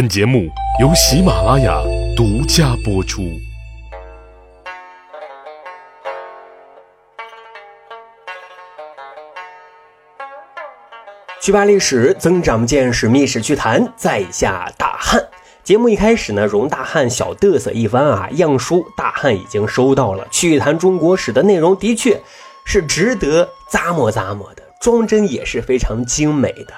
本节目由喜马拉雅独家播出。去扒历史，增长见识，密史趣谈，在下大汉。节目一开始呢，容大汉小嘚瑟一番啊。样书大汉已经收到了，趣谈中国史的内容的确是值得咂摸咂摸的，装帧也是非常精美的。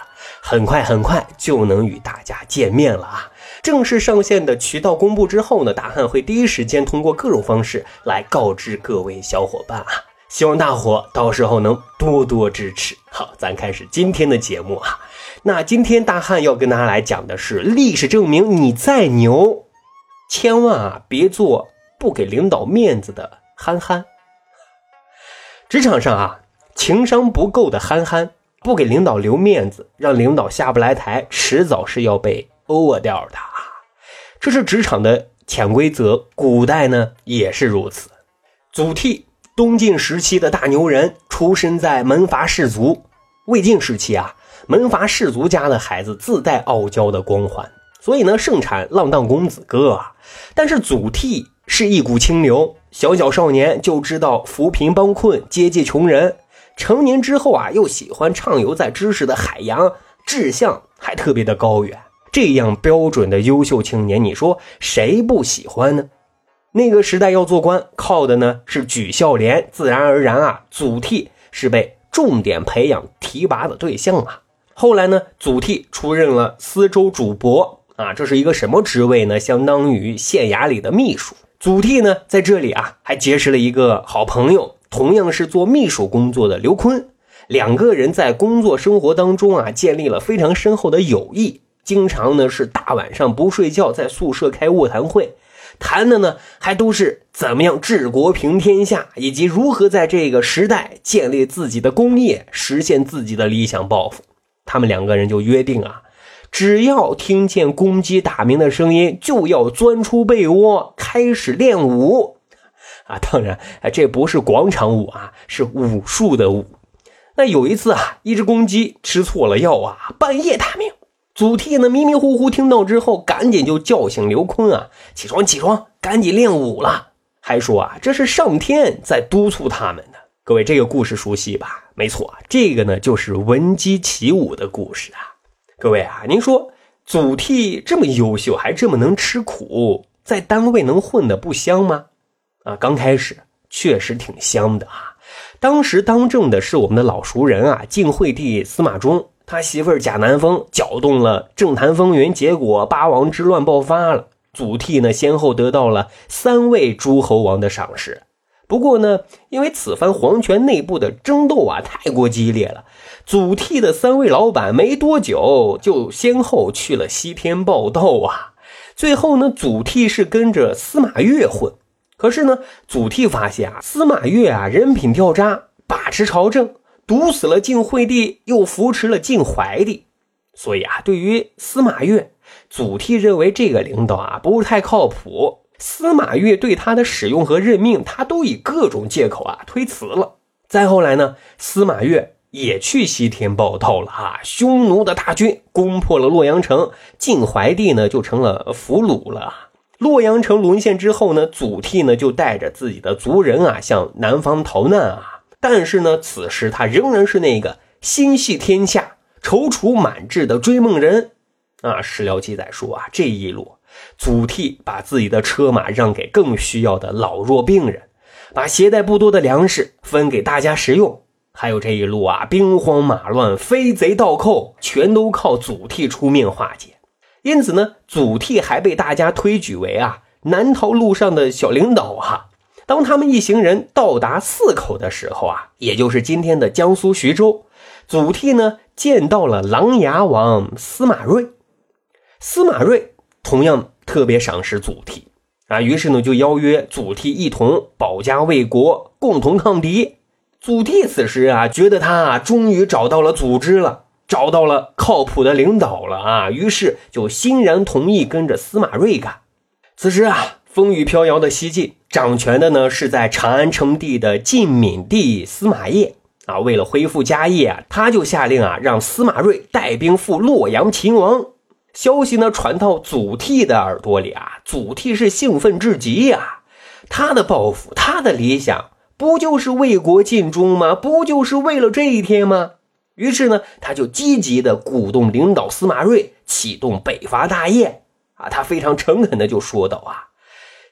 很快很快就能与大家见面了啊！正式上线的渠道公布之后呢，大汉会第一时间通过各种方式来告知各位小伙伴啊。希望大伙到时候能多多支持。好，咱开始今天的节目啊。那今天大汉要跟大家来讲的是，历史证明你再牛，千万啊别做不给领导面子的憨憨。职场上啊，情商不够的憨憨。不给领导留面子，让领导下不来台，迟早是要被 over 掉的啊！这是职场的潜规则，古代呢也是如此。祖逖，东晋时期的大牛人，出身在门阀士族。魏晋时期啊，门阀士族家的孩子自带傲娇的光环，所以呢盛产浪荡公子哥啊。但是祖逖是一股清流，小小少年就知道扶贫帮困，接济穷人。成年之后啊，又喜欢畅游在知识的海洋，志向还特别的高远。这样标准的优秀青年，你说谁不喜欢呢？那个时代要做官，靠的呢是举孝廉，自然而然啊，祖逖是被重点培养提拔的对象啊。后来呢，祖逖出任了司州主簿啊，这是一个什么职位呢？相当于县衙里的秘书。祖逖呢，在这里啊，还结识了一个好朋友。同样是做秘书工作的刘坤，两个人在工作生活当中啊，建立了非常深厚的友谊。经常呢是大晚上不睡觉，在宿舍开卧谈会，谈的呢还都是怎么样治国平天下，以及如何在这个时代建立自己的功业，实现自己的理想抱负。他们两个人就约定啊，只要听见公鸡打鸣的声音，就要钻出被窝，开始练武。啊，当然，哎，这不是广场舞啊，是武术的武。那有一次啊，一只公鸡吃错了药啊，半夜打鸣。祖逖呢，迷迷糊糊听到之后，赶紧就叫醒刘坤啊，起床，起床，赶紧练武了。还说啊，这是上天在督促他们呢。各位，这个故事熟悉吧？没错，这个呢就是闻鸡起舞的故事啊。各位啊，您说祖逖这么优秀，还这么能吃苦，在单位能混得不香吗？啊，刚开始确实挺香的啊。当时当政的是我们的老熟人啊，晋惠帝司马衷，他媳妇儿贾南风搅动了政坛风云，结果八王之乱爆发了。祖逖呢，先后得到了三位诸侯王的赏识。不过呢，因为此番皇权内部的争斗啊太过激烈了，祖逖的三位老板没多久就先后去了西天报道啊。最后呢，祖逖是跟着司马越混。可是呢，祖逖发现啊，司马越啊人品掉渣，把持朝政，毒死了晋惠帝，又扶持了晋怀帝，所以啊，对于司马越，祖逖认为这个领导啊不是太靠谱。司马越对他的使用和任命，他都以各种借口啊推辞了。再后来呢，司马越也去西天报道了啊，匈奴的大军攻破了洛阳城，晋怀帝呢就成了俘虏了。洛阳城沦陷之后呢，祖逖呢就带着自己的族人啊向南方逃难啊。但是呢，此时他仍然是那个心系天下、踌躇满志的追梦人啊。史料记载说啊，这一路祖逖把自己的车马让给更需要的老弱病人，把携带不多的粮食分给大家食用。还有这一路啊，兵荒马乱、飞贼盗寇，全都靠祖逖出面化解。因此呢，祖逖还被大家推举为啊南逃路上的小领导啊。当他们一行人到达泗口的时候啊，也就是今天的江苏徐州，祖逖呢见到了琅琊王司马睿。司马睿同样特别赏识祖逖啊，于是呢就邀约祖逖一同保家卫国，共同抗敌。祖逖此时啊，觉得他啊终于找到了组织了。找到了靠谱的领导了啊，于是就欣然同意跟着司马睿干。此时啊，风雨飘摇的西晋掌权的呢是在长安称帝的晋闵帝司马邺啊。为了恢复家业啊，他就下令啊，让司马睿带兵赴洛阳擒王。消息呢传到祖逖的耳朵里啊，祖逖是兴奋至极呀。他的抱负，他的理想，不就是为国尽忠吗？不就是为了这一天吗？于是呢，他就积极的鼓动领导司马睿启动北伐大业啊。他非常诚恳的就说道啊，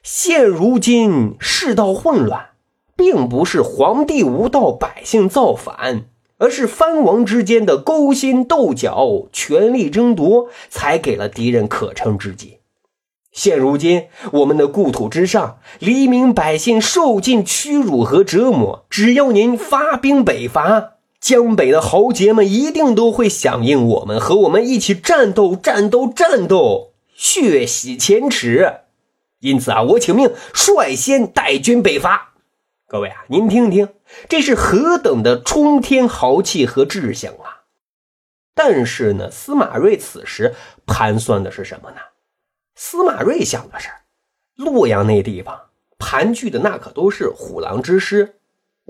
现如今世道混乱，并不是皇帝无道，百姓造反。而是藩王之间的勾心斗角、权力争夺，才给了敌人可乘之机。现如今，我们的故土之上，黎民百姓受尽屈辱和折磨。只要您发兵北伐，江北的豪杰们一定都会响应我们，和我们一起战斗、战斗、战斗，血洗前耻。因此啊，我请命率先带军北伐。各位啊，您听听，这是何等的冲天豪气和志向啊！但是呢，司马睿此时盘算的是什么呢？司马睿想的是，洛阳那地方盘踞的那可都是虎狼之师，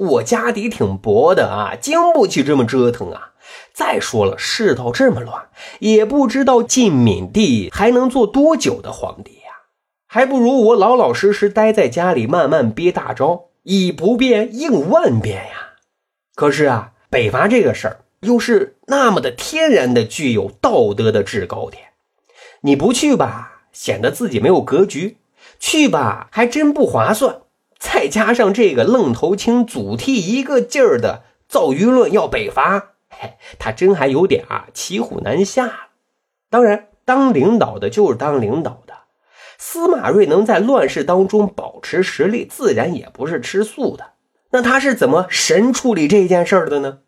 我家底挺薄的啊，经不起这么折腾啊！再说了，世道这么乱，也不知道晋闵帝还能做多久的皇帝呀，还不如我老老实实待在家里，慢慢憋大招。以不变应万变呀！可是啊，北伐这个事儿又是那么的天然的具有道德的制高点，你不去吧，显得自己没有格局；去吧，还真不划算。再加上这个愣头青祖逖一个劲儿的造舆论要北伐，嘿，他真还有点啊骑虎难下。当然，当领导的就是当领导的。司马睿能在乱世当中保持实力，自然也不是吃素的。那他是怎么神处理这件事儿的呢？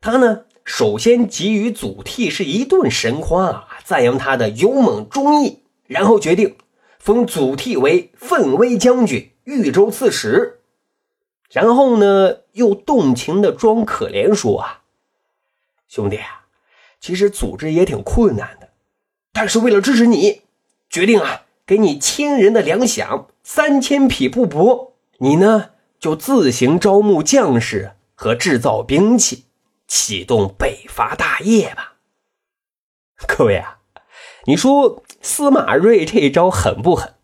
他呢，首先给予祖逖是一顿神夸啊，赞扬他的勇猛忠义，然后决定封祖逖为奋威将军、豫州刺史。然后呢，又动情的装可怜说啊：“兄弟啊，其实组织也挺困难的，但是为了支持你，决定啊。”给你千人的粮饷，三千匹布帛，你呢就自行招募将士和制造兵器，启动北伐大业吧。各位啊，你说司马睿这招狠不狠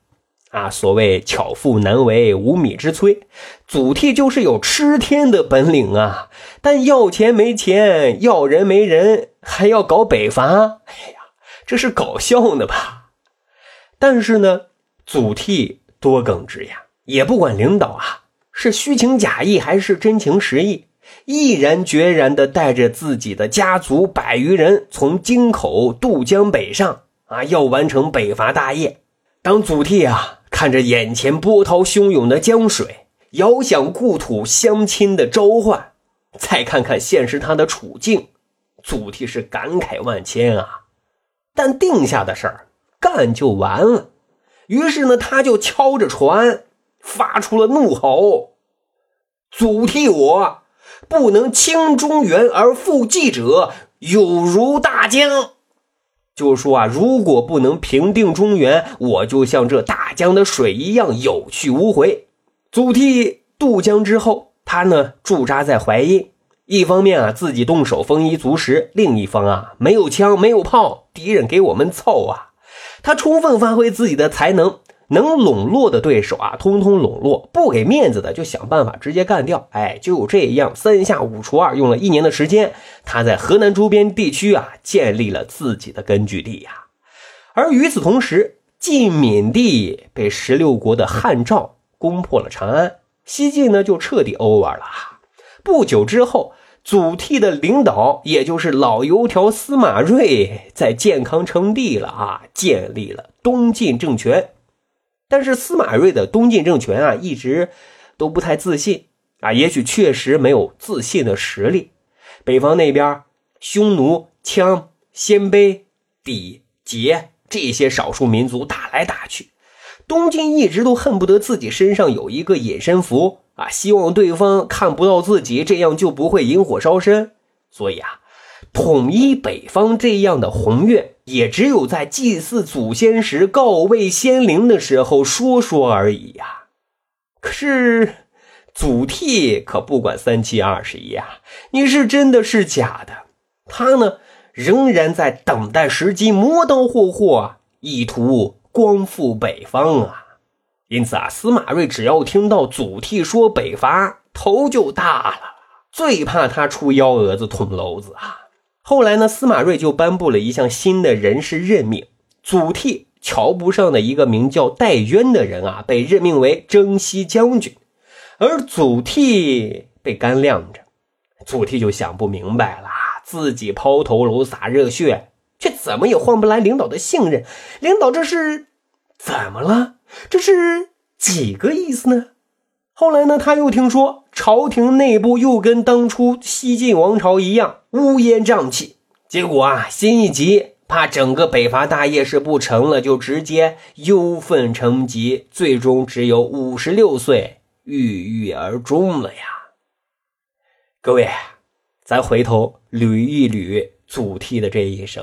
啊？所谓巧妇难为无米之炊，祖逖就是有吃天的本领啊，但要钱没钱，要人没人，还要搞北伐，哎呀，这是搞笑呢吧？但是呢，祖逖多耿直呀，也不管领导啊是虚情假意还是真情实意，毅然决然地带着自己的家族百余人从京口渡江北上啊，要完成北伐大业。当祖逖啊看着眼前波涛汹涌的江水，遥想故土乡亲的召唤，再看看现实他的处境，祖逖是感慨万千啊。但定下的事儿。干就完了，于是呢，他就敲着船，发出了怒吼：“祖逖，我不能轻中原而负纪者，有如大江。”就说啊，如果不能平定中原，我就像这大江的水一样有去无回。祖逖渡江之后，他呢驻扎在淮阴，一方面啊自己动手丰衣足食，另一方啊没有枪没有炮，敌人给我们凑啊。他充分发挥自己的才能，能笼络的对手啊，通通笼络；不给面子的，就想办法直接干掉。哎，就这样，三下五除二，用了一年的时间，他在河南周边地区啊，建立了自己的根据地呀。而与此同时，晋闵帝被十六国的汉赵攻破了长安，西晋呢就彻底 over 了。不久之后。祖逖的领导，也就是老油条司马睿，在建康称帝了啊，建立了东晋政权。但是司马睿的东晋政权啊，一直都不太自信啊，也许确实没有自信的实力。北方那边，匈奴、羌、鲜卑、氐、羯这些少数民族打来打去，东晋一直都恨不得自己身上有一个隐身符。啊，希望对方看不到自己，这样就不会引火烧身。所以啊，统一北方这样的宏愿，也只有在祭祀祖先时、告慰先灵的时候说说而已呀。可是祖逖可不管三七二十一啊，你是真的是假的？他呢，仍然在等待时机，磨刀霍霍，意图光复北方啊。因此啊，司马睿只要听到祖逖说北伐，头就大了，最怕他出幺蛾子捅娄子啊。后来呢，司马睿就颁布了一项新的人事任命，祖逖瞧不上的一个名叫戴渊的人啊，被任命为征西将军，而祖逖被干晾着。祖逖就想不明白了，自己抛头颅洒热血，却怎么也换不来领导的信任，领导这是怎么了？这是几个意思呢？后来呢，他又听说朝廷内部又跟当初西晋王朝一样乌烟瘴气，结果啊，心一急，怕整个北伐大业是不成了，就直接忧愤成疾，最终只有五十六岁郁郁而终了呀。各位，咱回头捋一捋祖逖的这一生，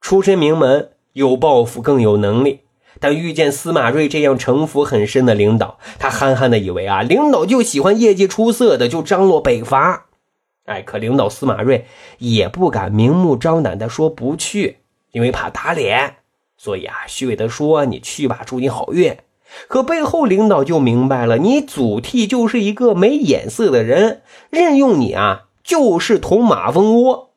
出身名门，有抱负，更有能力。但遇见司马睿这样城府很深的领导，他憨憨的以为啊，领导就喜欢业绩出色的，就张罗北伐。哎，可领导司马睿也不敢明目张胆的说不去，因为怕打脸。所以啊，虚伪的说你去吧，祝你好运。可背后领导就明白了，你祖逖就是一个没眼色的人，任用你啊，就是捅马蜂窝。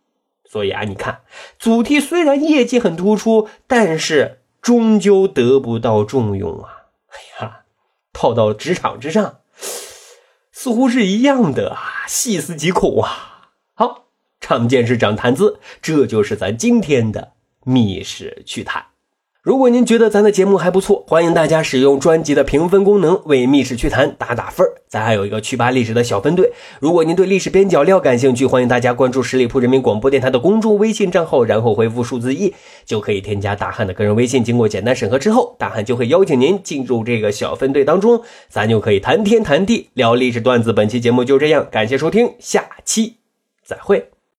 所以啊，你看，祖逖虽然业绩很突出，但是。终究得不到重用啊！哎呀，套到职场之上，似乎是一样的啊，细思极恐啊！好，长见识，长谈资，这就是咱今天的密室趣谈。如果您觉得咱的节目还不错，欢迎大家使用专辑的评分功能为《密室趣谈》打打分咱还有一个趣吧历史的小分队。如果您对历史边角料感兴趣，欢迎大家关注十里铺人民广播电台的公众微信账号，然后回复数字一，就可以添加大汉的个人微信。经过简单审核之后，大汉就会邀请您进入这个小分队当中，咱就可以谈天谈地聊历史段子。本期节目就这样，感谢收听，下期再会。